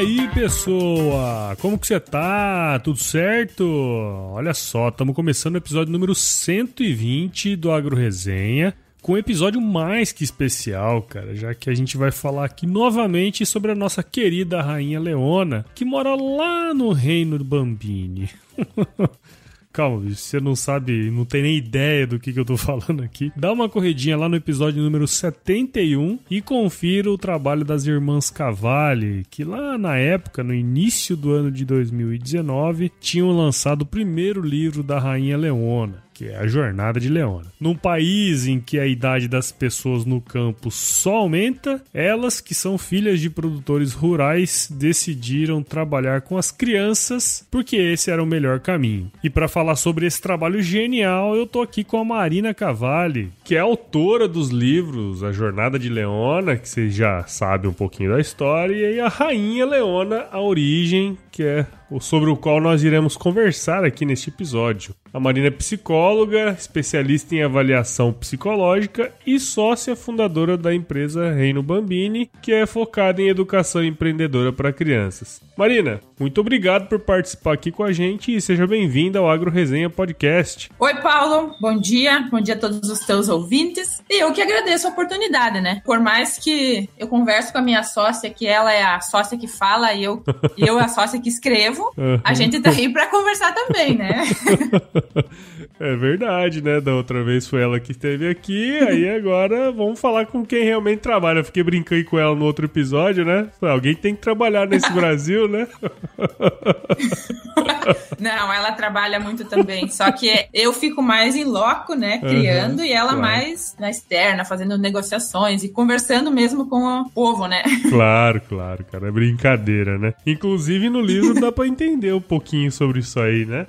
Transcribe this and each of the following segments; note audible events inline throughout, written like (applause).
aí, pessoa? Como que você tá? Tudo certo? Olha só, estamos começando o episódio número 120 do Agro Resenha, com um episódio mais que especial, cara, já que a gente vai falar aqui novamente sobre a nossa querida rainha Leona, que mora lá no reino do Bambini. (laughs) Calma, você não sabe, não tem nem ideia do que, que eu tô (laughs) falando aqui. Dá uma corridinha lá no episódio número 71 e confira o trabalho das irmãs Cavalli, que lá na época, no início do ano de 2019, tinham lançado o primeiro livro da Rainha Leona que é a jornada de Leona. Num país em que a idade das pessoas no campo só aumenta, elas, que são filhas de produtores rurais, decidiram trabalhar com as crianças porque esse era o melhor caminho. E para falar sobre esse trabalho genial, eu tô aqui com a Marina Cavalli, que é autora dos livros A Jornada de Leona, que você já sabe um pouquinho da história, e a Rainha Leona, A Origem, que é sobre o qual nós iremos conversar aqui neste episódio. A Marina é psicóloga, especialista em avaliação psicológica e sócia fundadora da empresa Reino Bambini, que é focada em educação empreendedora para crianças. Marina, muito obrigado por participar aqui com a gente e seja bem-vinda ao Agro Resenha Podcast. Oi, Paulo. Bom dia. Bom dia a todos os teus ouvintes. E eu que agradeço a oportunidade, né? Por mais que eu converso com a minha sócia, que ela é a sócia que fala e eu, (laughs) eu a sócia que escrevo, uhum. a gente tá aí para conversar também, né? (laughs) É verdade, né? Da outra vez foi ela que esteve aqui, aí agora vamos falar com quem realmente trabalha. Eu fiquei brincando com ela no outro episódio, né? Alguém tem que trabalhar nesse (laughs) Brasil, né? (laughs) Não, ela trabalha muito também. Só que eu fico mais em loco, né? Criando, uhum, e ela claro. mais na externa, fazendo negociações e conversando mesmo com o povo, né? Claro, claro, cara. É brincadeira, né? Inclusive no livro dá pra entender um pouquinho sobre isso aí, né?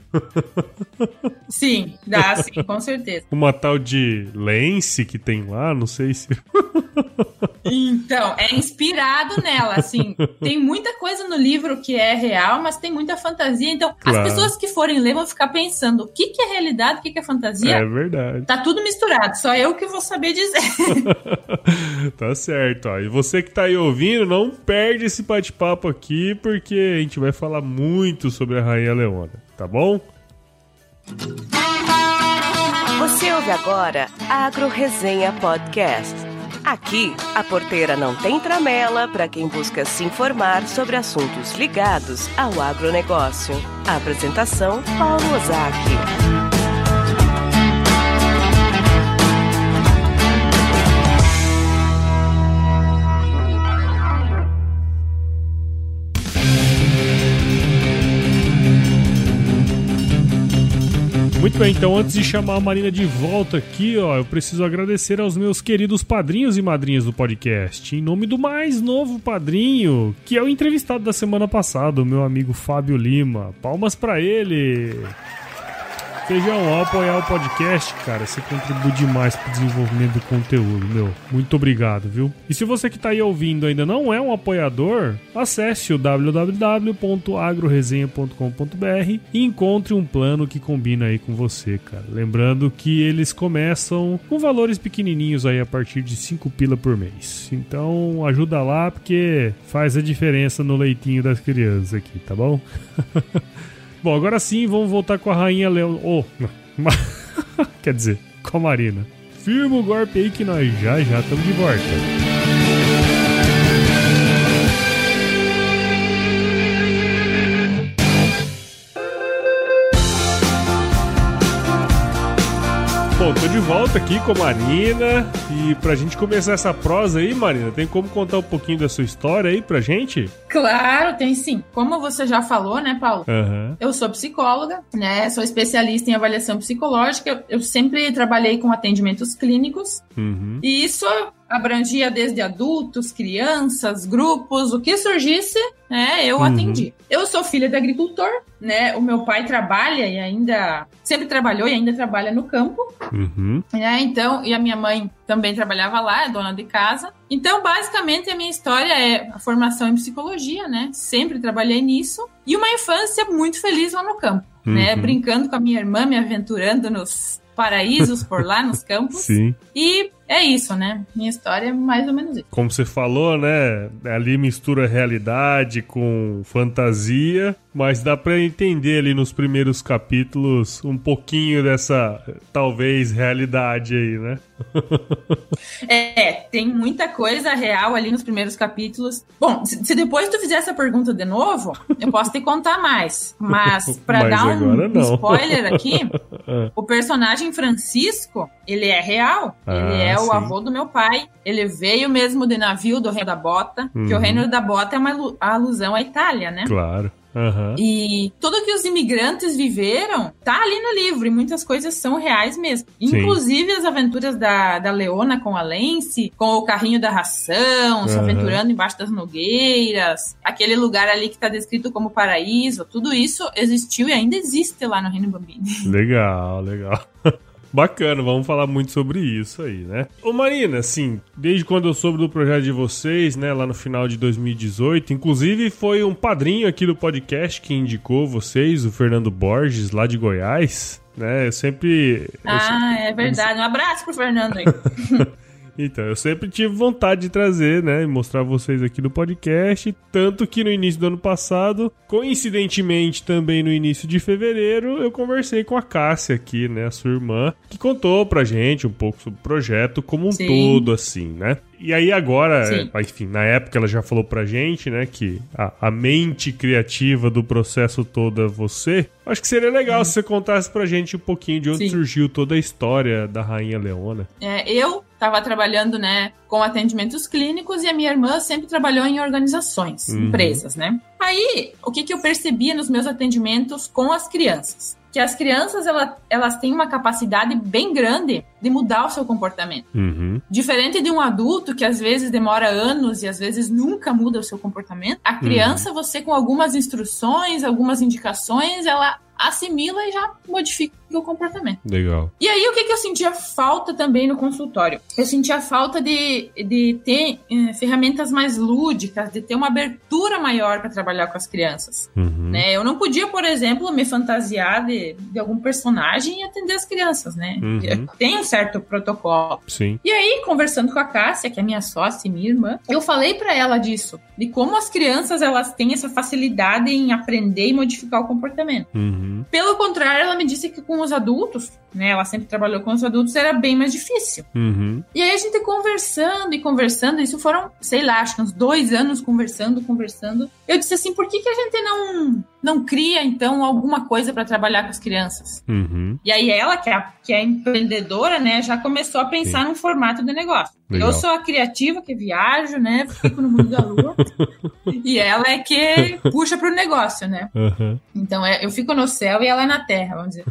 Sim, dá sim, com certeza. Uma tal de Lance que tem lá, não sei se. Então, é inspirado nela, assim. Tem muita coisa no livro que é real, mas tem muita fantasia. Então, claro. as pessoas que forem ler vão ficar pensando o que, que é realidade, o que, que é fantasia. É verdade. Tá tudo misturado, só eu que vou saber dizer. (laughs) tá certo, ó. E você que tá aí ouvindo, não perde esse bate-papo aqui, porque a gente vai falar muito sobre a Rainha Leona, tá bom? Você ouve agora Agro Resenha Podcast. Aqui, a porteira não tem tramela para quem busca se informar sobre assuntos ligados ao agronegócio. A apresentação, Paulo Ozaki. Muito bem, então antes de chamar a Marina de volta aqui, ó, eu preciso agradecer aos meus queridos padrinhos e madrinhas do podcast. Em nome do mais novo padrinho, que é o entrevistado da semana passada, o meu amigo Fábio Lima. Palmas para ele! Feijão, ao apoiar o podcast, cara, você contribui demais pro desenvolvimento do conteúdo, meu. Muito obrigado, viu? E se você que tá aí ouvindo ainda não é um apoiador, acesse o www.agroresenha.com.br e encontre um plano que combina aí com você, cara. Lembrando que eles começam com valores pequenininhos aí a partir de 5 pila por mês. Então, ajuda lá porque faz a diferença no leitinho das crianças aqui, tá bom? (laughs) Bom, agora sim, vamos voltar com a Rainha Leão. Oh, (laughs) quer dizer, com a Marina. Firma o golpe aí que nós já já estamos de volta. Bom, tô de volta aqui com a Marina e pra gente começar essa prosa aí, Marina, tem como contar um pouquinho da sua história aí pra gente? Claro, tem sim. Como você já falou, né, Paulo? Uhum. Eu sou psicóloga, né? Sou especialista em avaliação psicológica. Eu sempre trabalhei com atendimentos clínicos. Uhum. E isso abrangia desde adultos, crianças, grupos, o que surgisse, né, eu uhum. atendi. Eu sou filha de agricultor, né, o meu pai trabalha e ainda, sempre trabalhou e ainda trabalha no campo, uhum. né, então, e a minha mãe também trabalhava lá, é dona de casa. Então, basicamente, a minha história é a formação em psicologia, né, sempre trabalhei nisso, e uma infância muito feliz lá no campo, né, uhum. né, brincando com a minha irmã, me aventurando nos paraísos por lá nos (laughs) campos. Sim. E é isso, né? Minha história é mais ou menos isso. Como você falou, né? Ali mistura realidade com fantasia, mas dá para entender ali nos primeiros capítulos um pouquinho dessa, talvez, realidade aí, né? (laughs) é, tem muita coisa real ali nos primeiros capítulos. Bom, se depois tu fizer essa pergunta de novo, eu posso te contar mais. Mas, (laughs) para dar um, um, spoiler aqui, (laughs) o personagem Francisco, ele é real. Ah, ele é sim. o avô do meu pai. Ele veio mesmo de navio do Reino da Bota, uhum. que o Reino da Bota é uma alusão à Itália, né? Claro. Uhum. E tudo que os imigrantes viveram tá ali no livro, e muitas coisas são reais mesmo. Sim. Inclusive as aventuras da, da Leona com a Lence, com o carrinho da ração, uhum. se aventurando embaixo das nogueiras, aquele lugar ali que tá descrito como paraíso, tudo isso existiu e ainda existe lá no Reino Bambini. Legal, legal. (laughs) Bacana, vamos falar muito sobre isso aí, né? Ô Marina, assim, desde quando eu soube do projeto de vocês, né, lá no final de 2018, inclusive foi um padrinho aqui do podcast que indicou vocês, o Fernando Borges, lá de Goiás, né? Eu sempre. Ah, eu... é verdade. Um abraço pro Fernando aí. (laughs) Então, eu sempre tive vontade de trazer, né, e mostrar vocês aqui no podcast, tanto que no início do ano passado, coincidentemente também no início de fevereiro, eu conversei com a Cássia aqui, né, a sua irmã, que contou pra gente um pouco sobre o projeto como um Sim. todo, assim, né? E aí agora, Sim. enfim, na época ela já falou pra gente, né, que a, a mente criativa do processo todo é você. Acho que seria legal hum. se você contasse pra gente um pouquinho de onde Sim. surgiu toda a história da Rainha Leona. É, eu estava trabalhando, né, com atendimentos clínicos e a minha irmã sempre trabalhou em organizações, uhum. empresas, né? Aí, o que, que eu percebia nos meus atendimentos com as crianças? Que as crianças ela, elas têm uma capacidade bem grande de mudar o seu comportamento. Uhum. Diferente de um adulto que às vezes demora anos e às vezes nunca muda o seu comportamento, a criança, uhum. você com algumas instruções, algumas indicações, ela assimila e já modifica o comportamento. Legal. E aí, o que, que eu sentia falta também no consultório? Eu sentia falta de, de ter eh, ferramentas mais lúdicas, de ter uma abertura maior para trabalhar com as crianças. Uhum. Né? Eu não podia, por exemplo, me fantasiar de, de algum personagem e atender as crianças, né? Uhum. Tem um certo protocolo. Sim. E aí, conversando com a Cássia, que é minha sócia e minha irmã, eu falei para ela disso, de como as crianças elas têm essa facilidade em aprender e modificar o comportamento. Uhum. Pelo contrário, ela me disse que com os adultos, né? Ela sempre trabalhou com os adultos, era bem mais difícil. Uhum. E aí a gente conversando e conversando, isso foram, sei lá, acho que uns dois anos conversando, conversando. Eu disse assim, por que, que a gente não, não cria, então, alguma coisa para trabalhar com as crianças? Uhum. E aí ela, que é, que é empreendedora, né, já começou a pensar Sim. num formato de negócio. Legal. Eu sou a criativa que viajo, né? Fico no mundo da lua. (laughs) e ela é que puxa pro negócio, né? Uhum. Então é, eu fico no céu e ela é na terra, vamos dizer.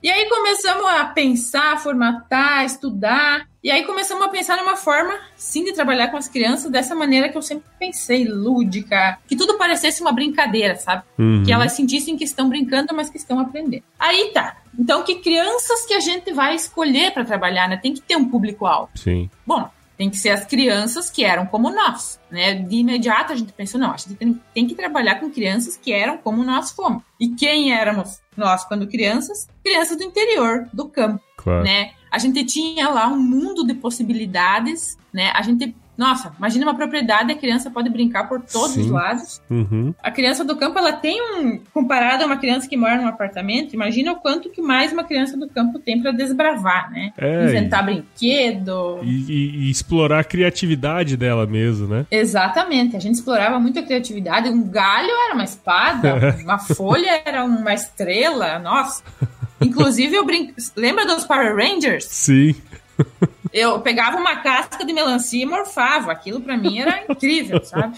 e aí começamos a pensar, formatar, estudar. E aí começamos a pensar numa forma, sim, de trabalhar com as crianças dessa maneira que eu sempre pensei, lúdica, que tudo parecesse uma brincadeira, sabe? Uhum. Que elas sentissem que estão brincando, mas que estão aprendendo. Aí tá. Então, que crianças que a gente vai escolher para trabalhar, né? Tem que ter um público-alvo. Sim. Bom, tem que ser as crianças que eram como nós, né? De imediato a gente pensou, não, a gente tem, tem, que trabalhar com crianças que eram como nós fomos. E quem éramos nós quando crianças? Crianças do interior, do campo, claro. né? A gente tinha lá um mundo de possibilidades, né? A gente nossa, imagina uma propriedade, a criança pode brincar por todos Sim. os lados. Uhum. A criança do campo, ela tem um. Comparado a uma criança que mora num apartamento, imagina o quanto que mais uma criança do campo tem para desbravar, né? É, Inventar e, brinquedo. E, e, e, explorar a criatividade dela mesmo, né? Exatamente. A gente explorava muito a criatividade. Um galho era uma espada, (laughs) uma folha era uma estrela. Nossa. Inclusive, eu brinco. Lembra dos Power Rangers? Sim. (laughs) Eu pegava uma casca de melancia e morfava. Aquilo para mim era incrível, sabe?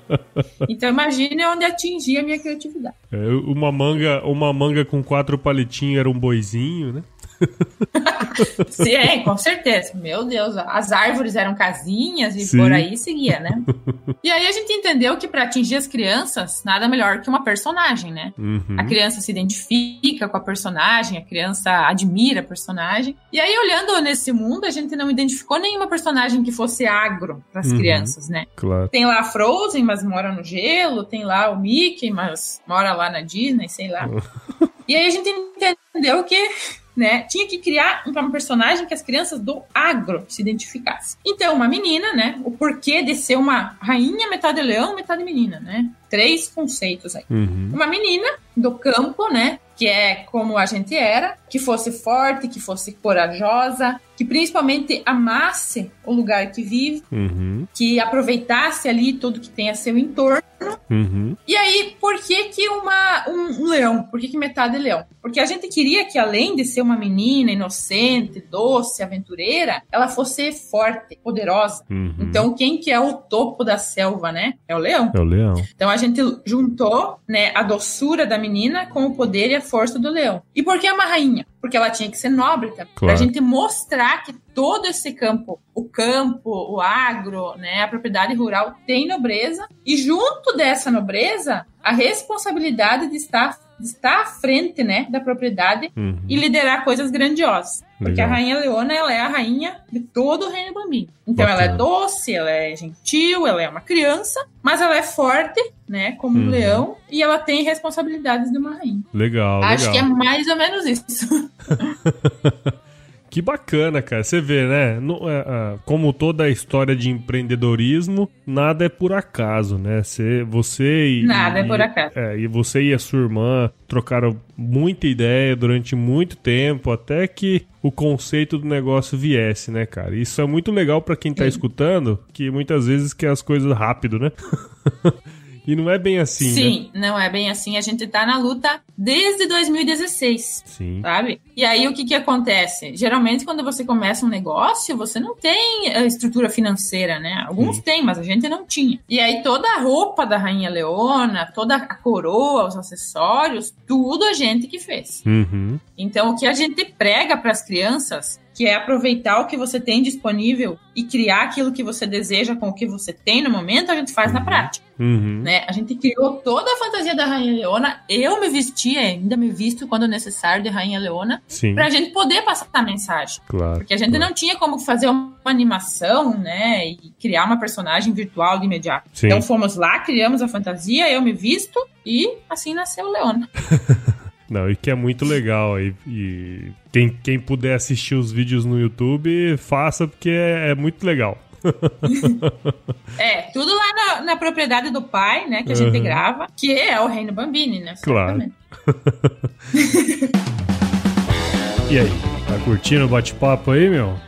(laughs) então imagine onde atingia a minha criatividade. É, uma manga, uma manga com quatro palitinhos era um boizinho, né? (laughs) Sim, é, com certeza. Meu Deus, as árvores eram casinhas e Sim. por aí seguia, né? (laughs) E aí a gente entendeu que para atingir as crianças, nada melhor que uma personagem, né? Uhum. A criança se identifica com a personagem, a criança admira a personagem. E aí, olhando nesse mundo, a gente não identificou nenhuma personagem que fosse agro para as uhum. crianças, né? Claro. Tem lá a Frozen, mas mora no gelo, tem lá o Mickey, mas mora lá na Disney, sei lá. (laughs) e aí a gente entendeu que né, tinha que criar uma personagem que as crianças do agro se identificassem. Então, uma menina, né, o porquê de ser uma rainha metade leão, metade menina, né? Três conceitos aí. Uhum. Uma menina do campo, né, que é como a gente era, que fosse forte, que fosse corajosa, que principalmente amasse o lugar que vive, uhum. que aproveitasse ali tudo que tem a seu entorno. Uhum. E aí, por que que uma, um, um, leão? Por que, que metade é leão? Porque a gente queria que além de ser uma menina inocente, doce, aventureira, ela fosse forte, poderosa. Uhum. Então, quem que é o topo da selva, né? É o leão. É o leão. Então, a gente juntou, né, a doçura da menina com o poder e a força do leão. E por que é uma rainha? Porque ela tinha que ser nobre também. Claro. Pra gente mostrar que todo esse campo, o campo, o agro, né, a propriedade rural tem nobreza. E junto dessa nobreza, a responsabilidade de estar estar à frente, né, da propriedade uhum. e liderar coisas grandiosas. Legal. Porque a rainha Leona, ela é a rainha de todo o reino bambino. Então Bacana. ela é doce, ela é gentil, ela é uma criança, mas ela é forte, né, como uhum. um leão, e ela tem responsabilidades de uma rainha. Legal, Acho legal. que é mais ou menos isso. (laughs) Que bacana, cara. Você vê, né? É, é, como toda a história de empreendedorismo, nada é por acaso, né? Você, você e. Nada e, é por acaso. É, e você e a sua irmã trocaram muita ideia durante muito tempo, até que o conceito do negócio viesse, né, cara? Isso é muito legal para quem tá Sim. escutando, que muitas vezes quer as coisas rápido, né? (laughs) E não é bem assim, Sim, né? não é bem assim. A gente tá na luta desde 2016, Sim. sabe? E aí o que que acontece? Geralmente quando você começa um negócio, você não tem a estrutura financeira, né? Alguns Sim. têm, mas a gente não tinha. E aí toda a roupa da Rainha Leona, toda a coroa, os acessórios, tudo a gente que fez. Uhum. Então o que a gente prega para as crianças que é aproveitar o que você tem disponível e criar aquilo que você deseja com o que você tem no momento, a gente faz uhum. na prática. Uhum. Né? A gente criou toda a fantasia da Rainha Leona. Eu me vestia, ainda me visto quando necessário de Rainha Leona, Sim. pra gente poder passar a mensagem. Claro, Porque a gente claro. não tinha como fazer uma animação, né? E criar uma personagem virtual de imediato. Sim. Então fomos lá, criamos a fantasia, eu me visto e assim nasceu Leona. (laughs) Não, e que é muito legal aí. E quem, quem puder assistir os vídeos no YouTube, faça, porque é, é muito legal. (laughs) é, tudo lá na, na, propriedade do pai, né, que a gente grava, que é o Reino Bambini, né? Claro. (laughs) e aí, tá curtindo o bate-papo aí, meu?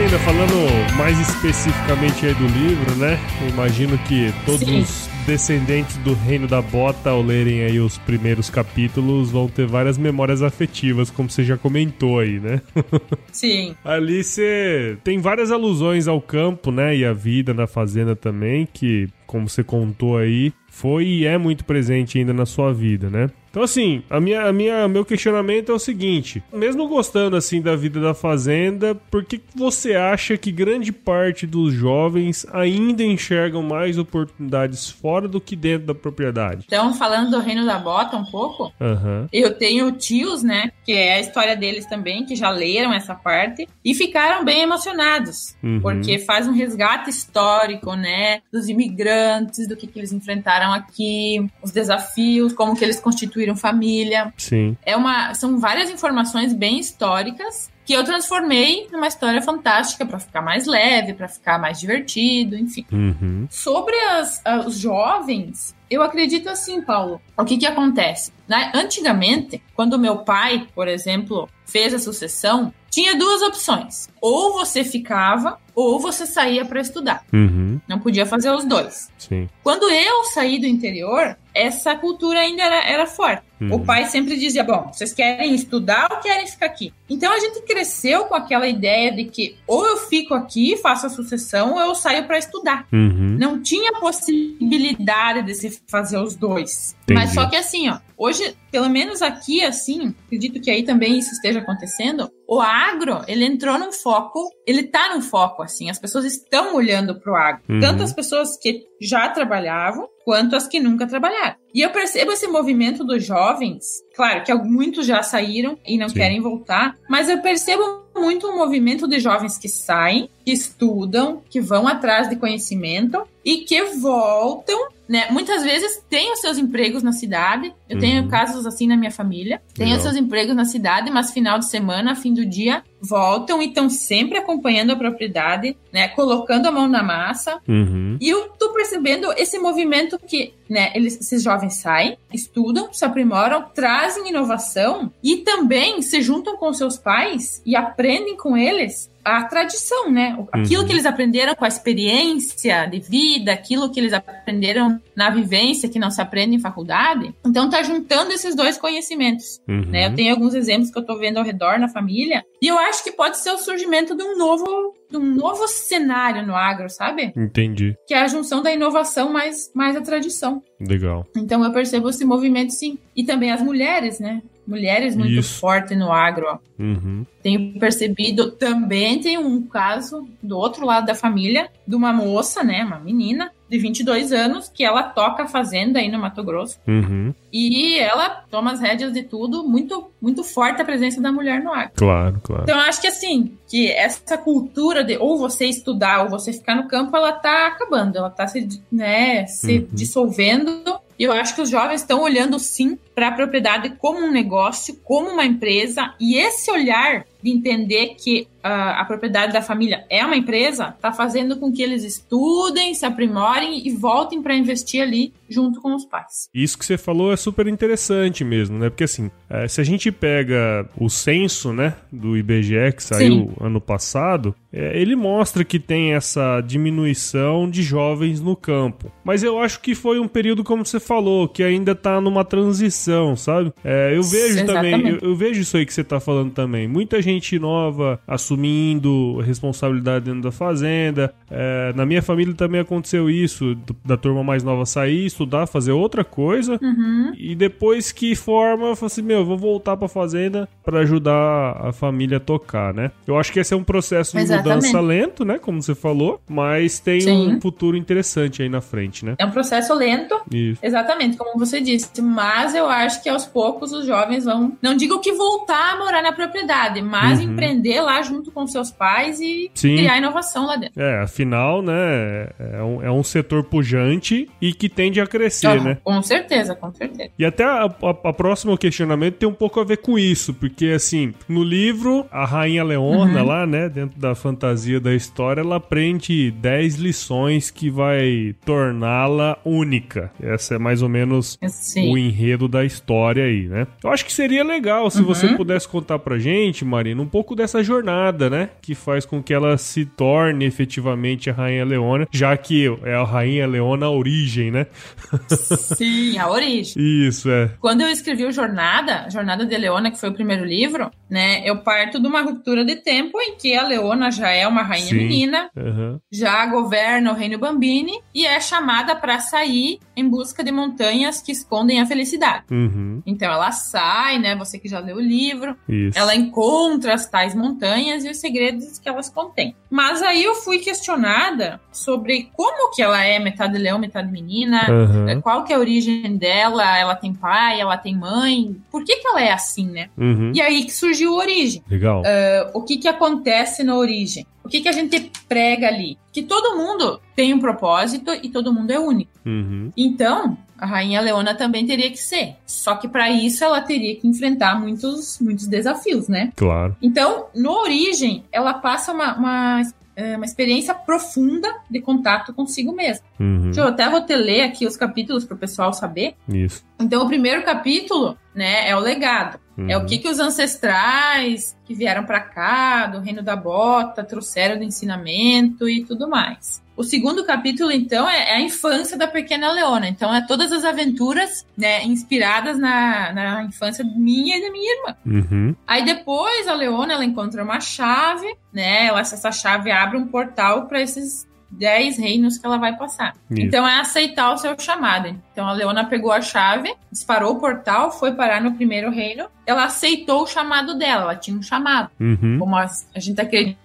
Marina, falando mais especificamente aí do livro, né? Eu imagino que todos Sim. os descendentes do Reino da Bota, ao lerem aí os primeiros capítulos, vão ter várias memórias afetivas, como você já comentou aí, né? (laughs) Sim. Ali você tem várias alusões ao campo, né? E à vida na fazenda também, que, como você contou aí, foi e é muito presente ainda na sua vida, né? Então, assim, a minha, a minha, meu questionamento é o seguinte: mesmo gostando assim da vida da fazenda, por que você acha que grande parte dos jovens ainda enxergam mais oportunidades fora do que dentro da propriedade? Então, falando do reino da bota um pouco, uhum. eu tenho tios, né, que é a história deles também, que já leram essa parte e ficaram bem emocionados, uhum. porque faz um resgate histórico, né, dos imigrantes, do que, que eles enfrentaram aqui, os desafios, como que eles constituíram constituíram família. Sim. É uma, são várias informações bem históricas que eu transformei numa história fantástica para ficar mais leve, para ficar mais divertido, enfim. Uhum. Sobre as, os jovens, eu acredito assim, Paulo. O que que acontece? Né? Antigamente, quando meu pai, por exemplo, fez a sucessão, tinha duas opções. Ou você ficava ou você saía para estudar. Uhum. Não podia fazer os dois. Sim. Quando eu saí do interior, essa cultura ainda era, era forte. Uhum. O pai sempre dizia: Bom, vocês querem estudar ou querem ficar aqui? Então a gente cresceu com aquela ideia de que ou eu fico aqui, faço a sucessão, ou eu saio para estudar. Uhum. Não tinha possibilidade de se fazer os dois. Entendi. Mas só que assim, ó, hoje, pelo menos aqui, assim, acredito que aí também isso esteja acontecendo. O agro, ele entrou num foco, ele tá num foco, assim, as pessoas estão olhando pro agro. Uhum. Tanto as pessoas que já trabalhavam, quanto as que nunca trabalharam. E eu percebo esse movimento dos jovens, claro que muitos já saíram e não Sim. querem voltar, mas eu percebo muito um movimento de jovens que saem, que estudam, que vão atrás de conhecimento e que voltam né? Muitas vezes tem os seus empregos na cidade. Eu uhum. tenho casos assim na minha família. Tem os seus empregos na cidade, mas final de semana, fim do dia, voltam e estão sempre acompanhando a propriedade, né? Colocando a mão na massa. Uhum. E eu tô percebendo esse movimento que, né? Eles, esses jovens saem, estudam, se aprimoram, trazem inovação e também se juntam com seus pais e aprendem com eles a tradição, né? Aquilo uhum. que eles aprenderam com a experiência de vida, aquilo que eles aprenderam na vivência que não se aprende em faculdade. Então tá juntando esses dois conhecimentos, uhum. né? Eu tenho alguns exemplos que eu tô vendo ao redor na família e eu acho que pode ser o surgimento de um novo de um novo cenário no agro, sabe? Entendi. Que é a junção da inovação mais mais a tradição. Legal. Então eu percebo esse movimento sim. E também as mulheres, né? mulheres muito Isso. forte no agro. Uhum. Tenho percebido também tem um caso do outro lado da família de uma moça, né, uma menina de 22 anos que ela toca a fazenda aí no Mato Grosso. Uhum. E ela toma as rédeas de tudo, muito muito forte a presença da mulher no agro. Claro, claro. Então eu acho que assim, que essa cultura de ou você estudar ou você ficar no campo, ela tá acabando, ela tá se, né, se uhum. dissolvendo e eu acho que os jovens estão olhando sim para a propriedade como um negócio, como uma empresa, e esse olhar de entender que uh, a propriedade da família é uma empresa, está fazendo com que eles estudem, se aprimorem e voltem para investir ali junto com os pais. Isso que você falou é super interessante mesmo, né? Porque assim, é, se a gente pega o censo, né, do IBGE que saiu Sim. ano passado, é, ele mostra que tem essa diminuição de jovens no campo. Mas eu acho que foi um período, como você falou, que ainda está numa transição, sabe? É, eu vejo Exatamente. também, eu, eu, vejo isso aí que você está falando também. Muita gente nova assumindo responsabilidade dentro da fazenda. É, na minha família também aconteceu isso, da turma mais nova sair, estudar, fazer outra coisa. Uhum. E depois que forma, eu falo assim, meu, eu vou voltar pra fazenda para ajudar a família a tocar, né? Eu acho que esse é um processo Exatamente. de mudança lento, né? Como você falou, mas tem Sim. um futuro interessante aí na frente, né? É um processo lento. Isso. Exatamente, como você disse. Mas eu acho que aos poucos os jovens vão, não digo que voltar a morar na propriedade, mas uhum. empreender lá junto com seus pais e Sim. criar inovação lá dentro. É, afinal, né? É um, é um setor pujante e que tende a crescer, oh, né? Com certeza, com certeza. E até a, a, a próximo questionamento tem um pouco a ver com isso, porque assim, no livro, a Rainha Leona, uhum. lá, né, dentro da fantasia da história, ela aprende 10 lições que vai torná-la única. Essa é mais ou menos Sim. o enredo da história aí, né? Eu acho que seria legal se uhum. você pudesse contar pra gente, Marina, um pouco dessa jornada, né, que faz com que ela se torne efetivamente a Rainha Leona, já que é a Rainha Leona a origem, né? (laughs) Sim, a origem. Isso, é. Quando eu escrevi o Jornada, Jornada de Leona, que foi o primeiro livro, né, eu parto de uma ruptura de tempo em que a Leona já é uma rainha Sim. menina, uhum. já governa o reino Bambini e é chamada para sair em busca de montanhas que escondem a felicidade. Uhum. Então ela sai, né, você que já leu o livro, Isso. ela encontra as tais montanhas e os segredos que elas contêm. Mas aí eu fui questionada sobre como que ela é metade leão, metade menina, uhum. qual que é a origem dela, ela tem pai, ela tem mãe, por que que ela é assim, né? Uhum. E aí que surgiu a origem. Legal. Uh, o que que acontece na origem? O que que a gente prega ali? Que todo mundo tem um propósito e todo mundo é único. Uhum. Então, a rainha Leona também teria que ser. Só que para isso ela teria que enfrentar muitos, muitos desafios, né? Claro. Então, no Origem, ela passa uma, uma é, uma experiência profunda de contato consigo mesma. Uhum. Eu até vou te ler aqui os capítulos para o pessoal saber. Isso. Então, o primeiro capítulo né, é o legado. Uhum. É o uhum. que, que os ancestrais que vieram para cá, do reino da bota, trouxeram do ensinamento e tudo mais. O segundo capítulo, então, é, é a infância da pequena Leona. Então, é todas as aventuras né, inspiradas na, na infância minha e da minha irmã. Uhum. Aí depois a Leona ela encontra uma chave, né? Ela, essa chave abre um portal para esses dez reinos que ela vai passar. Isso. Então é aceitar o seu chamado. Então a Leona pegou a chave, disparou o portal, foi parar no primeiro reino. Ela aceitou o chamado dela, ela tinha um chamado. Uhum. Como a, a gente acredita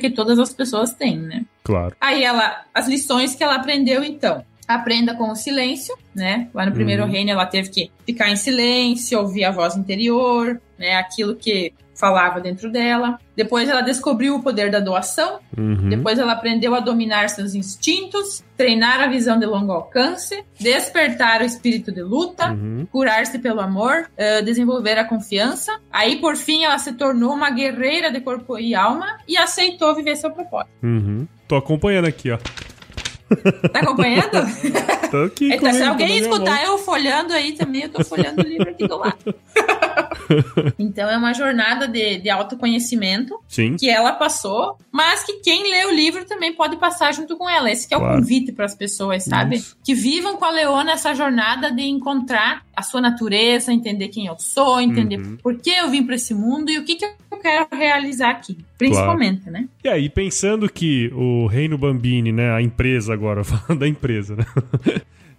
que todas as pessoas têm, né? Claro. Aí ela, as lições que ela aprendeu então. Aprenda com o silêncio, né? Lá no primeiro uhum. reino ela teve que ficar em silêncio, ouvir a voz interior, né? Aquilo que falava dentro dela. Depois ela descobriu o poder da doação. Uhum. Depois ela aprendeu a dominar seus instintos, treinar a visão de longo alcance, despertar o espírito de luta, uhum. curar-se pelo amor, uh, desenvolver a confiança. Aí, por fim, ela se tornou uma guerreira de corpo e alma e aceitou viver seu propósito. Uhum. Tô acompanhando aqui, ó. Tá acompanhando? (laughs) Tô aqui. Então, se alguém escutar eu folhando aí também, eu tô folhando o livro aqui do lado. (laughs) (laughs) então é uma jornada de, de autoconhecimento Sim. que ela passou, mas que quem lê o livro também pode passar junto com ela. Esse é claro. o convite para as pessoas, sabe? Isso. Que vivam com a Leona essa jornada de encontrar a sua natureza, entender quem eu sou, entender uhum. por que eu vim para esse mundo e o que, que eu quero realizar aqui, principalmente, claro. né? E aí, pensando que o Reino Bambini, né, a empresa agora, (laughs) falando da empresa, né?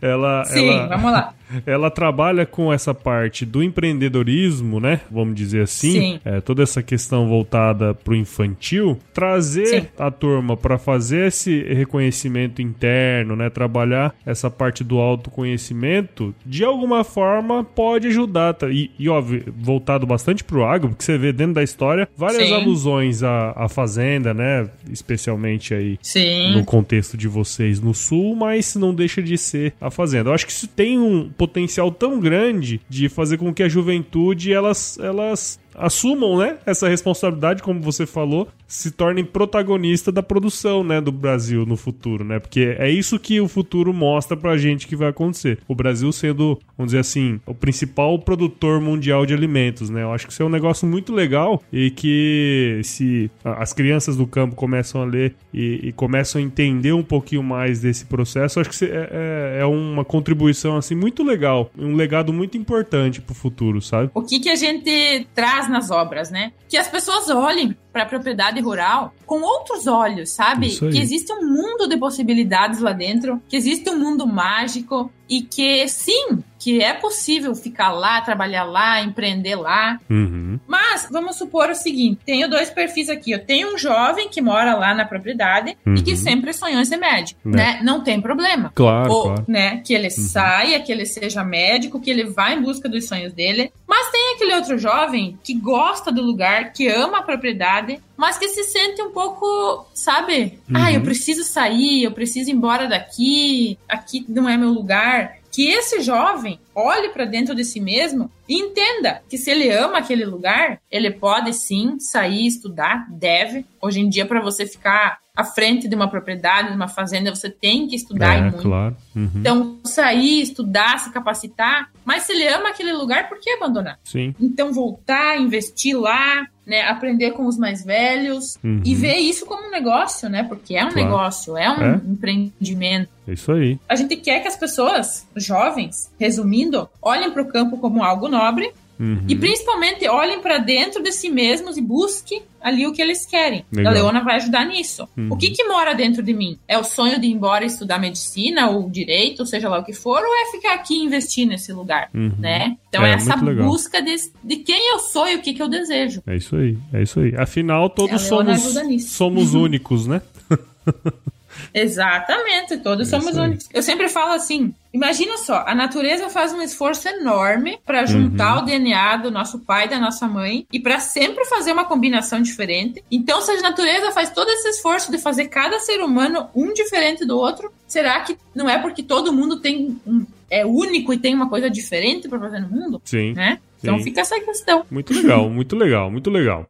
Ela, Sim, ela, vamos lá (laughs) ela trabalha com essa parte do empreendedorismo, né? Vamos dizer assim. É, toda essa questão voltada para o infantil. Trazer Sim. a turma para fazer esse reconhecimento interno, né? Trabalhar essa parte do autoconhecimento, de alguma forma pode ajudar. Tá? E, e óbvio, voltado bastante para o agro, porque você vê dentro da história várias Sim. alusões à, à fazenda, né? Especialmente aí Sim. no contexto de vocês no sul, mas não deixa de ser a fazenda. Eu acho que isso tem um potencial tão grande de fazer com que a juventude elas, elas assumam, né, essa responsabilidade, como você falou, se tornem protagonista da produção, né, do Brasil no futuro, né? Porque é isso que o futuro mostra pra gente que vai acontecer. O Brasil sendo, vamos dizer assim, o principal produtor mundial de alimentos, né? Eu acho que isso é um negócio muito legal e que se as crianças do campo começam a ler e, e começam a entender um pouquinho mais desse processo, acho que é, é, é, uma contribuição, assim, muito legal, um legado muito importante pro futuro, sabe? O que que a gente traz nas obras, né? Que as pessoas olhem para a propriedade rural com outros olhos, sabe? Que existe um mundo de possibilidades lá dentro, que existe um mundo mágico e que sim, que é possível ficar lá, trabalhar lá, empreender lá. Uhum. Mas vamos supor o seguinte: tenho dois perfis aqui. Eu tenho um jovem que mora lá na propriedade uhum. e que uhum. sempre sonhou em ser médico, né? né? Não tem problema. Claro, Ou, claro. né, que ele uhum. saia, que ele seja médico, que ele vá em busca dos sonhos dele. Mas tem aquele outro jovem que gosta do lugar, que ama a propriedade, mas que se sente um pouco, sabe? Uhum. Ah, eu preciso sair, eu preciso ir embora daqui, aqui não é meu lugar que esse jovem olhe para dentro de si mesmo e entenda que se ele ama aquele lugar, ele pode sim sair estudar, deve. Hoje em dia, para você ficar à frente de uma propriedade, de uma fazenda, você tem que estudar é, muito. Claro. Uhum. Então, sair, estudar, se capacitar. Mas se ele ama aquele lugar, por que abandonar? Sim. Então, voltar, investir lá, né, aprender com os mais velhos uhum. e ver isso como um negócio, né? Porque é um claro. negócio, é um é? empreendimento. É isso aí. A gente quer que as pessoas, jovens, resumindo, olhem para o campo como algo nobre Uhum. E principalmente olhem para dentro de si mesmos e busquem ali o que eles querem. Legal. A Leona vai ajudar nisso. Uhum. O que que mora dentro de mim? É o sonho de ir embora estudar medicina ou direito, seja lá o que for, ou é ficar aqui e investir nesse lugar, uhum. né? Então é, é essa busca de, de, quem eu sou e o que que eu desejo. É isso aí, é isso aí. Afinal, todos somos, somos (laughs) únicos, né? (laughs) Exatamente, todos é somos únicos. Eu sempre falo assim: imagina só, a natureza faz um esforço enorme para juntar uhum. o DNA do nosso pai e da nossa mãe e para sempre fazer uma combinação diferente. Então, se a natureza faz todo esse esforço de fazer cada ser humano um diferente do outro, será que não é porque todo mundo tem um, é único e tem uma coisa diferente para fazer no mundo? Sim. Né? Então Sim. fica essa questão. Muito legal, muito legal, muito legal.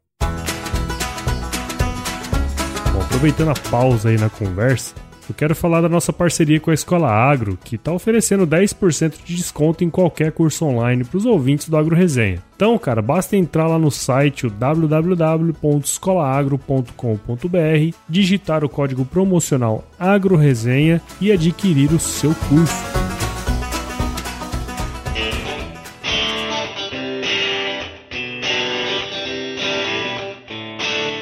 Aproveitando a pausa aí na conversa, eu quero falar da nossa parceria com a Escola Agro, que está oferecendo 10% de desconto em qualquer curso online para os ouvintes do Agro Resenha. Então, cara, basta entrar lá no site www.escolaagro.com.br, digitar o código promocional AgroResenha e adquirir o seu curso.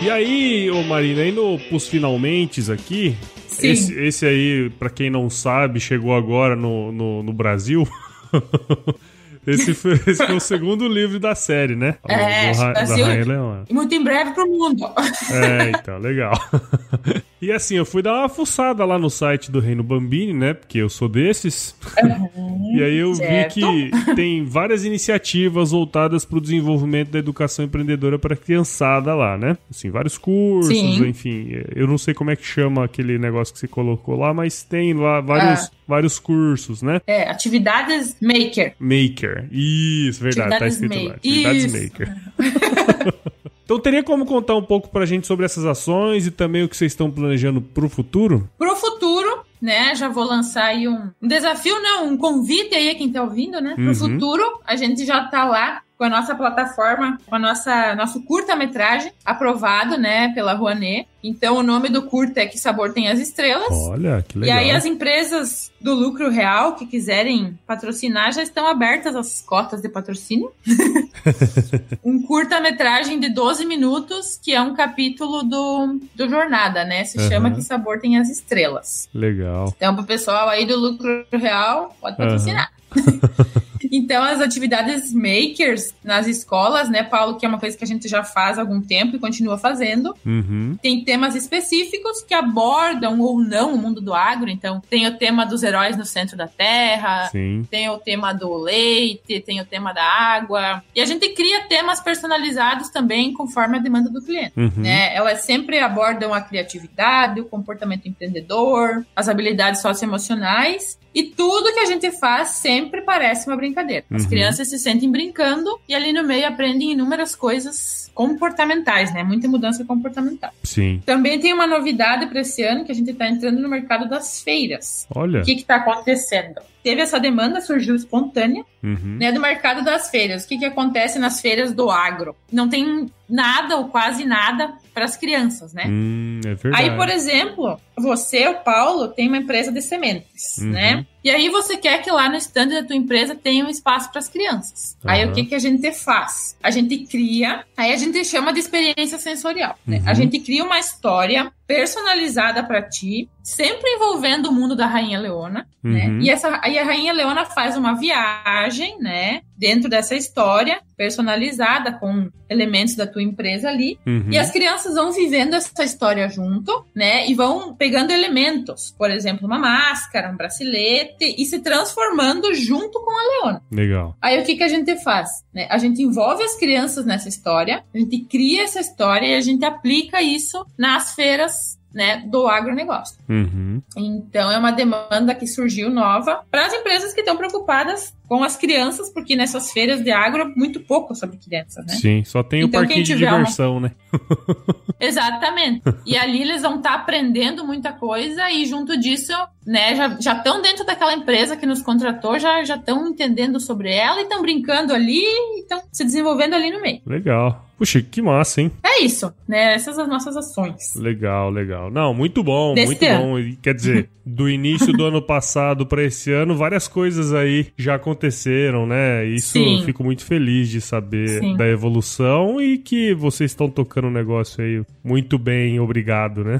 E aí, ô Marina, indo pros finalmente aqui, esse, esse, aí, para quem não sabe, chegou agora no, no, no Brasil. (laughs) Esse foi, (laughs) esse foi, o segundo livro da série, né? É, do, Brasil, da Rainha Leona. Muito em breve pro mundo. É, então, legal. (laughs) E assim, eu fui dar uma fuçada lá no site do Reino Bambini, né? Porque eu sou desses. Uhum, (laughs) e aí eu certo. vi que tem várias iniciativas voltadas para o desenvolvimento da educação empreendedora para criançada lá, né? Assim, vários cursos, Sim. enfim. Eu não sei como é que chama aquele negócio que você colocou lá, mas tem lá vários, ah. vários cursos, né? É, atividades maker. Maker. Isso, verdade, tá atividades tá escrito lá. Atividades Isso. maker. (laughs) Então teria como contar um pouco pra gente sobre essas ações e também o que vocês estão planejando pro futuro? Pro futuro, né? Já vou lançar aí um, um desafio, não, um convite aí a quem tá ouvindo, né? Pro uhum. futuro, a gente já tá lá com a nossa plataforma, com a nossa nosso curta-metragem aprovado, né, pela Rouanet. Então o nome do curta é Que Sabor Tem as Estrelas. Olha, que legal. E aí as empresas do lucro real que quiserem patrocinar já estão abertas as cotas de patrocínio. (laughs) um curta-metragem de 12 minutos, que é um capítulo do, do Jornada, né? Se uhum. chama Que Sabor Tem as Estrelas. Legal. Então pro pessoal aí do lucro real, pode patrocinar. Uhum. (laughs) Então, as atividades makers nas escolas, né, Paulo, que é uma coisa que a gente já faz há algum tempo e continua fazendo, uhum. tem temas específicos que abordam ou não o mundo do agro. Então, tem o tema dos heróis no centro da terra, Sim. tem o tema do leite, tem o tema da água. E a gente cria temas personalizados também conforme a demanda do cliente. Uhum. Né? Elas sempre abordam a criatividade, o comportamento empreendedor, as habilidades socioemocionais e tudo que a gente faz sempre parece uma brincadeira. As uhum. crianças se sentem brincando e ali no meio aprendem inúmeras coisas comportamentais, né? Muita mudança comportamental. Sim. Também tem uma novidade para esse ano que a gente está entrando no mercado das feiras. Olha. O que está acontecendo? Teve essa demanda, surgiu espontânea, uhum. né, do mercado das feiras. O que, que acontece nas feiras do agro? Não tem nada ou quase nada para as crianças, né? Hum, é verdade. Aí, por exemplo, você, o Paulo, tem uma empresa de sementes, uhum. né? E aí você quer que lá no stand da tua empresa tenha um espaço para as crianças. Uhum. Aí o que, que a gente faz? A gente cria, aí a gente chama de experiência sensorial. Né? Uhum. A gente cria uma história personalizada para ti, sempre envolvendo o mundo da Rainha Leona, né? uhum. né? E, essa, aí a Rainha Leona faz uma viagem, né? Dentro dessa história, personalizada, com elementos da tua empresa ali. Uhum. E as crianças vão vivendo essa história junto, né? E vão pegando elementos. Por exemplo, uma máscara, um bracelete, e se transformando junto com a Leona. Legal. Aí o que, que a gente faz? Né? A gente envolve as crianças nessa história, a gente cria essa história e a gente aplica isso nas feiras né, do agronegócio. Uhum. Então, é uma demanda que surgiu nova para as empresas que estão preocupadas com as crianças, porque nessas feiras de agro, muito pouco sobre crianças, né? Sim, só tem então, o parquinho de diversão, uma... né? (laughs) Exatamente. E ali eles vão estar tá aprendendo muita coisa e junto disso, né, já estão dentro daquela empresa que nos contratou, já estão entendendo sobre ela e estão brincando ali e estão se desenvolvendo ali no meio. Legal. Puxa, que massa, hein? É isso, né? Essas são as nossas ações. Legal, legal. Não, muito bom, Desse muito ano. bom. Quer dizer, (laughs) do início do ano passado para esse ano, várias coisas aí já aconteceram, né? Isso Sim. eu fico muito feliz de saber Sim. da evolução e que vocês estão tocando o negócio aí muito bem, obrigado, né?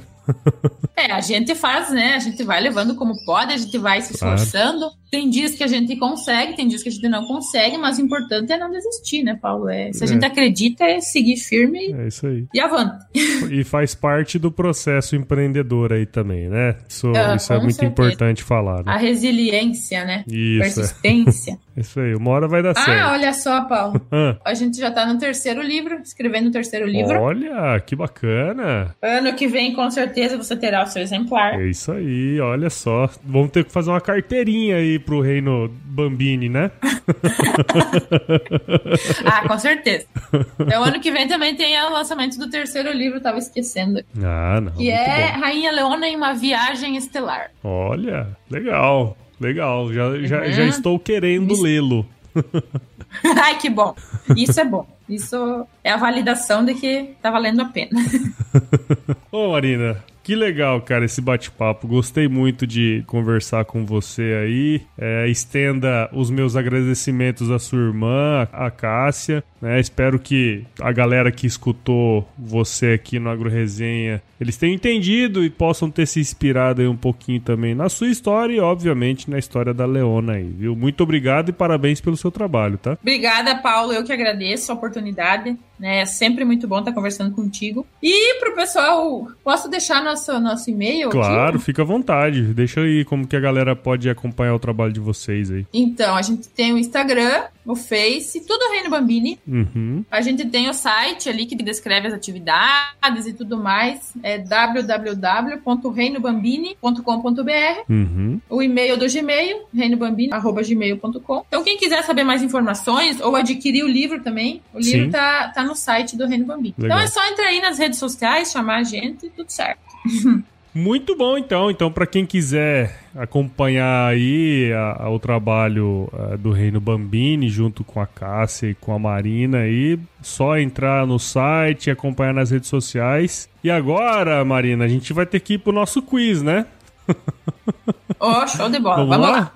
É, a gente faz, né? A gente vai levando como pode, a gente vai se esforçando. Claro. Tem dias que a gente consegue, tem dias que a gente não consegue, mas o importante é não desistir, né, Paulo? É, se a é. gente acredita, é seguir firme é isso aí. e avante. E faz parte do processo empreendedor aí também, né? Isso, ah, isso é muito certeza. importante falar. Né? A resiliência, né? Isso. Persistência. (laughs) isso aí, uma hora vai dar ah, certo. Ah, olha só, Paulo. (laughs) a gente já tá no terceiro livro, escrevendo o terceiro livro. Olha, que bacana. Ano que vem, com certeza certeza você terá o seu exemplar. É isso aí, olha só. Vamos ter que fazer uma carteirinha aí pro Reino Bambini, né? (laughs) ah, com certeza. Então, ano que vem também tem o lançamento do terceiro livro, tava esquecendo. Ah, não. Que é bom. Rainha Leona em uma viagem estelar. Olha, legal, legal. Já, uhum. já, já estou querendo lê-lo. (laughs) Ai, que bom. Isso é bom. Isso é a validação de que tá valendo a pena. (laughs) Ô, Marina, que legal, cara, esse bate-papo. Gostei muito de conversar com você aí. É, estenda os meus agradecimentos à sua irmã, a Cássia. Né? Espero que a galera que escutou você aqui no Agro Resenha eles tenham entendido e possam ter se inspirado aí um pouquinho também na sua história e, obviamente, na história da Leona aí, viu? Muito obrigado e parabéns pelo seu trabalho, tá? Obrigada, Paulo. Eu que agradeço a oportunidade oportunidade. Né? É sempre muito bom estar conversando contigo. E pro pessoal, posso deixar nosso, nosso e-mail? Claro, aqui? fica à vontade. Deixa aí como que a galera pode acompanhar o trabalho de vocês aí. Então, a gente tem o Instagram, o Face, tudo Reino Bambini. Uhum. A gente tem o site ali que descreve as atividades e tudo mais. É www.reinobambini.com.br. Uhum. O e-mail do Gmail, reinobambini.gmail.com. Então, quem quiser saber mais informações ou adquirir o livro também, o livro Sim. tá, tá no site do Reino Bambini. Legal. Então é só entrar aí nas redes sociais, chamar a gente e tudo certo. (laughs) Muito bom, então. Então, para quem quiser acompanhar aí a, a, o trabalho a, do Reino Bambini junto com a Cássia e com a Marina aí, só entrar no site e acompanhar nas redes sociais. E agora, Marina, a gente vai ter que ir pro nosso quiz, né? (laughs) Ó, oh, show de bola. Vamos, Vamos lá? lá.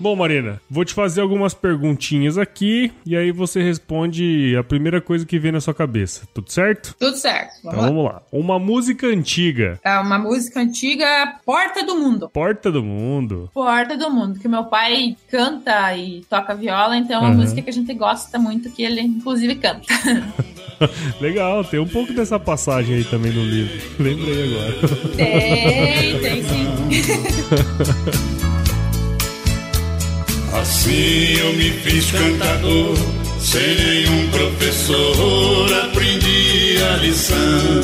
Bom, Marina, vou te fazer algumas perguntinhas aqui e aí você responde a primeira coisa que vem na sua cabeça. Tudo certo? Tudo certo. Vamos então lá. vamos lá. Uma música antiga. É uma música antiga, Porta do Mundo. Porta do Mundo. Porta do Mundo, que meu pai canta e toca viola, então é uma uhum. música que a gente gosta muito, que ele inclusive canta. (laughs) Legal, tem um pouco dessa passagem aí também no livro. (laughs) Lembrei agora. Tem, tem sim. (laughs) Assim eu me fiz cantador, sem nenhum professor aprendi a lição.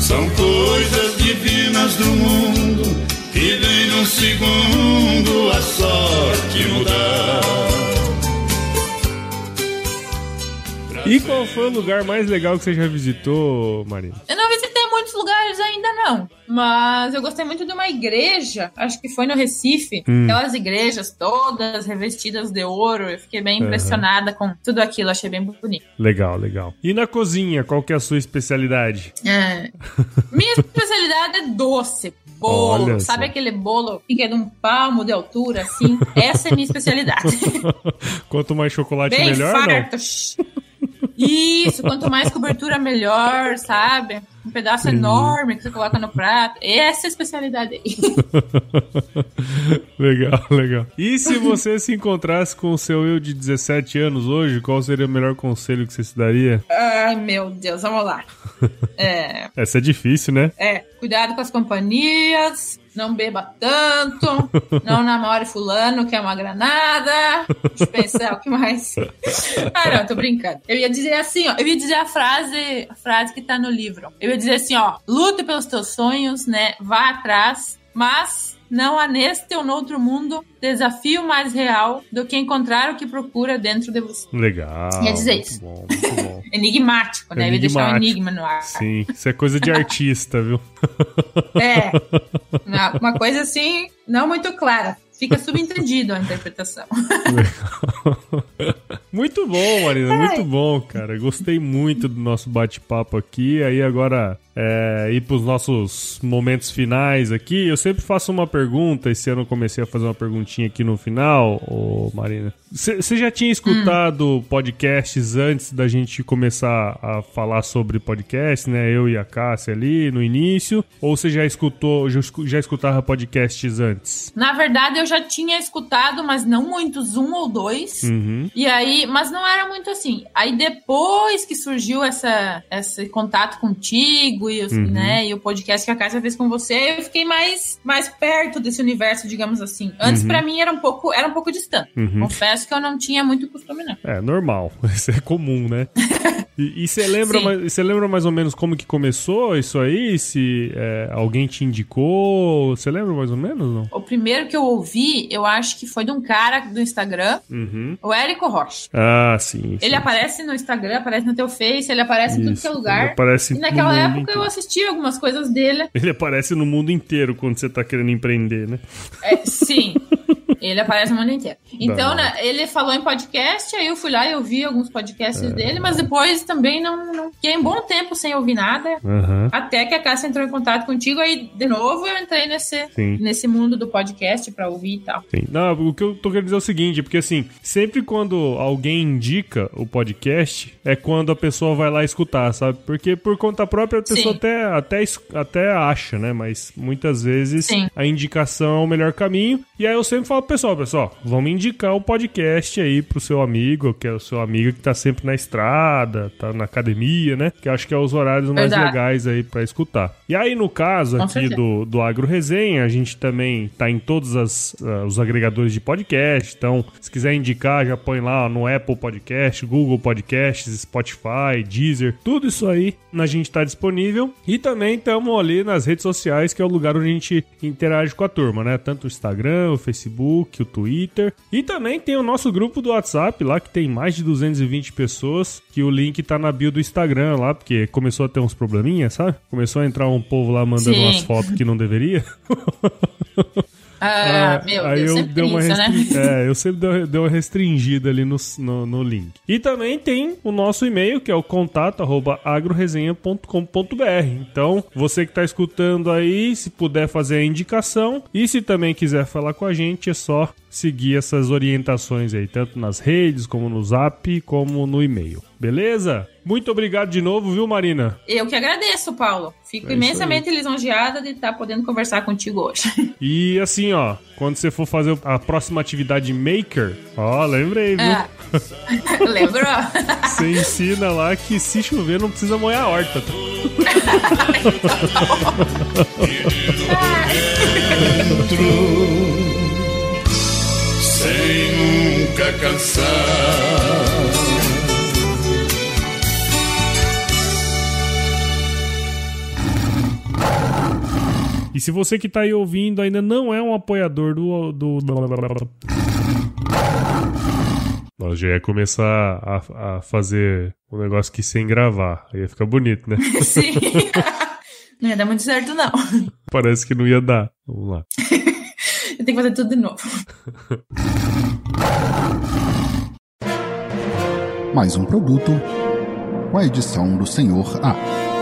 São coisas divinas do mundo que vem num segundo a sorte mudar. E qual foi o lugar mais legal que você já visitou, Marina? Muitos lugares ainda não. Mas eu gostei muito de uma igreja, acho que foi no Recife. Hum. Aquelas igrejas todas revestidas de ouro. Eu fiquei bem uhum. impressionada com tudo aquilo, achei bem bonito. Legal, legal. E na cozinha, qual que é a sua especialidade? É. Minha especialidade é doce. Bolo, Olha sabe só. aquele bolo que é de um palmo de altura, assim? Essa é minha especialidade. (laughs) Quanto mais chocolate, bem melhor, farto. não? Isso, quanto mais cobertura, melhor, sabe? Um pedaço Sim. enorme que você coloca no prato. Essa é a especialidade aí. (laughs) legal, legal. E se você se encontrasse com o seu eu de 17 anos hoje, qual seria o melhor conselho que você se daria? Ai, meu Deus, vamos lá. É... (laughs) Essa é difícil, né? É, cuidado com as companhias, não beba tanto, (laughs) não namore fulano, que é uma granada. Deixa eu pensar o que mais. (laughs) Ah, não, tô brincando. Eu ia dizer assim, ó, eu ia dizer a frase, a frase que tá no livro. Eu ia dizer assim, ó, luta pelos teus sonhos, né? Vá atrás, mas não há neste ou no outro mundo desafio mais real do que encontrar o que procura dentro de você. Legal. Ia dizer isso. Bom, bom. (laughs) Enigmático, né? Enigmático. Ia deixar um enigma no ar. Sim, isso é coisa de artista, viu? (laughs) É. (laughs) Uma coisa assim, não muito clara. Fica subentendido a interpretação. muito bom, Marina, muito bom, cara. Gostei muito do nosso bate-papo aqui. Aí agora é, ir para os nossos momentos finais aqui. Eu sempre faço uma pergunta. Esse ano eu comecei a fazer uma perguntinha aqui no final, ô Marina. Você já tinha escutado hum. podcasts antes da gente começar a falar sobre podcast, né? Eu e a Cássia ali no início? Ou você já escutou, já, escutava podcasts antes? Na verdade, eu eu já tinha escutado, mas não muitos, um ou dois. Uhum. E aí, mas não era muito assim. Aí depois que surgiu essa, esse contato contigo e, uhum. né, e o podcast que a Cássia fez com você, eu fiquei mais, mais perto desse universo, digamos assim. Antes, uhum. para mim, era um pouco, era um pouco distante. Uhum. Confesso que eu não tinha muito costume, não. É, normal. (laughs) Isso é comum, né? (laughs) E você lembra, mais, lembra mais ou menos como que começou isso aí? Se é, alguém te indicou? Você lembra mais ou menos? Não? O primeiro que eu ouvi, eu acho que foi de um cara do Instagram, uhum. o Érico Rocha. Ah, sim. Ele sim. aparece no Instagram, aparece no teu Face, ele aparece isso. em tudo que é lugar. Ele aparece e naquela época inteiro. eu assisti algumas coisas dele. Ele aparece no mundo inteiro quando você tá querendo empreender, né? É, sim. (laughs) Ele aparece no mundo inteiro. Então, né, ele falou em podcast, aí eu fui lá e ouvi alguns podcasts é. dele, mas depois também não, não fiquei um bom tempo sem ouvir nada. Uhum. Até que a Cássia entrou em contato contigo, aí de novo eu entrei nesse, nesse mundo do podcast pra ouvir e tal. Sim. Não, o que eu tô querendo dizer é o seguinte, porque assim, sempre quando alguém indica o podcast, é quando a pessoa vai lá escutar, sabe? Porque por conta própria a pessoa até, até, até acha, né? Mas muitas vezes Sim. a indicação é o melhor caminho. E aí eu sempre falo pessoal, pessoal, vamos indicar o podcast aí pro seu amigo, que é o seu amigo que tá sempre na estrada, tá na academia, né? Que acho que é os horários mais legais aí para escutar. E aí, no caso aqui do, do Agro Resenha, a gente também tá em todos as, uh, os agregadores de podcast. Então, se quiser indicar, já põe lá no Apple Podcast, Google Podcasts, Spotify, Deezer, tudo isso aí a gente tá disponível. E também estamos ali nas redes sociais, que é o lugar onde a gente interage com a turma, né? Tanto o Instagram, o Facebook, Facebook, o Twitter. E também tem o nosso grupo do WhatsApp lá, que tem mais de 220 pessoas, que o link tá na bio do Instagram lá, porque começou a ter uns probleminhas, sabe? Começou a entrar um povo lá mandando Sim. umas fotos que não deveria. (laughs) Ah, ah, meu aí Deus, eu dei uma isso, restring... né? (laughs) É, eu sempre dei uma restringida ali no, no, no, link. E também tem o nosso e-mail, que é o contato arroba agroresenha.com.br. Então, você que está escutando aí, se puder fazer a indicação e se também quiser falar com a gente, é só seguir essas orientações aí, tanto nas redes, como no zap, como no e-mail. Beleza? Muito obrigado de novo, viu, Marina? Eu que agradeço, Paulo. Fico é imensamente lisonjeada de estar podendo conversar contigo hoje. (laughs) E assim, ó, quando você for fazer a próxima atividade maker, ó, lembrei, viu? É. (laughs) Lembrou? Você ensina lá que se chover não precisa molhar a horta. Tá? sem nunca cansar. E se você que tá aí ouvindo ainda não é um apoiador do. do... Nós já ia começar a, a fazer um negócio aqui sem gravar. Aí ia ficar bonito, né? (laughs) Sim. não ia dar muito certo, não. Parece que não ia dar. Vamos lá. (laughs) Eu tenho que fazer tudo de novo. Mais um produto com a edição do Senhor A.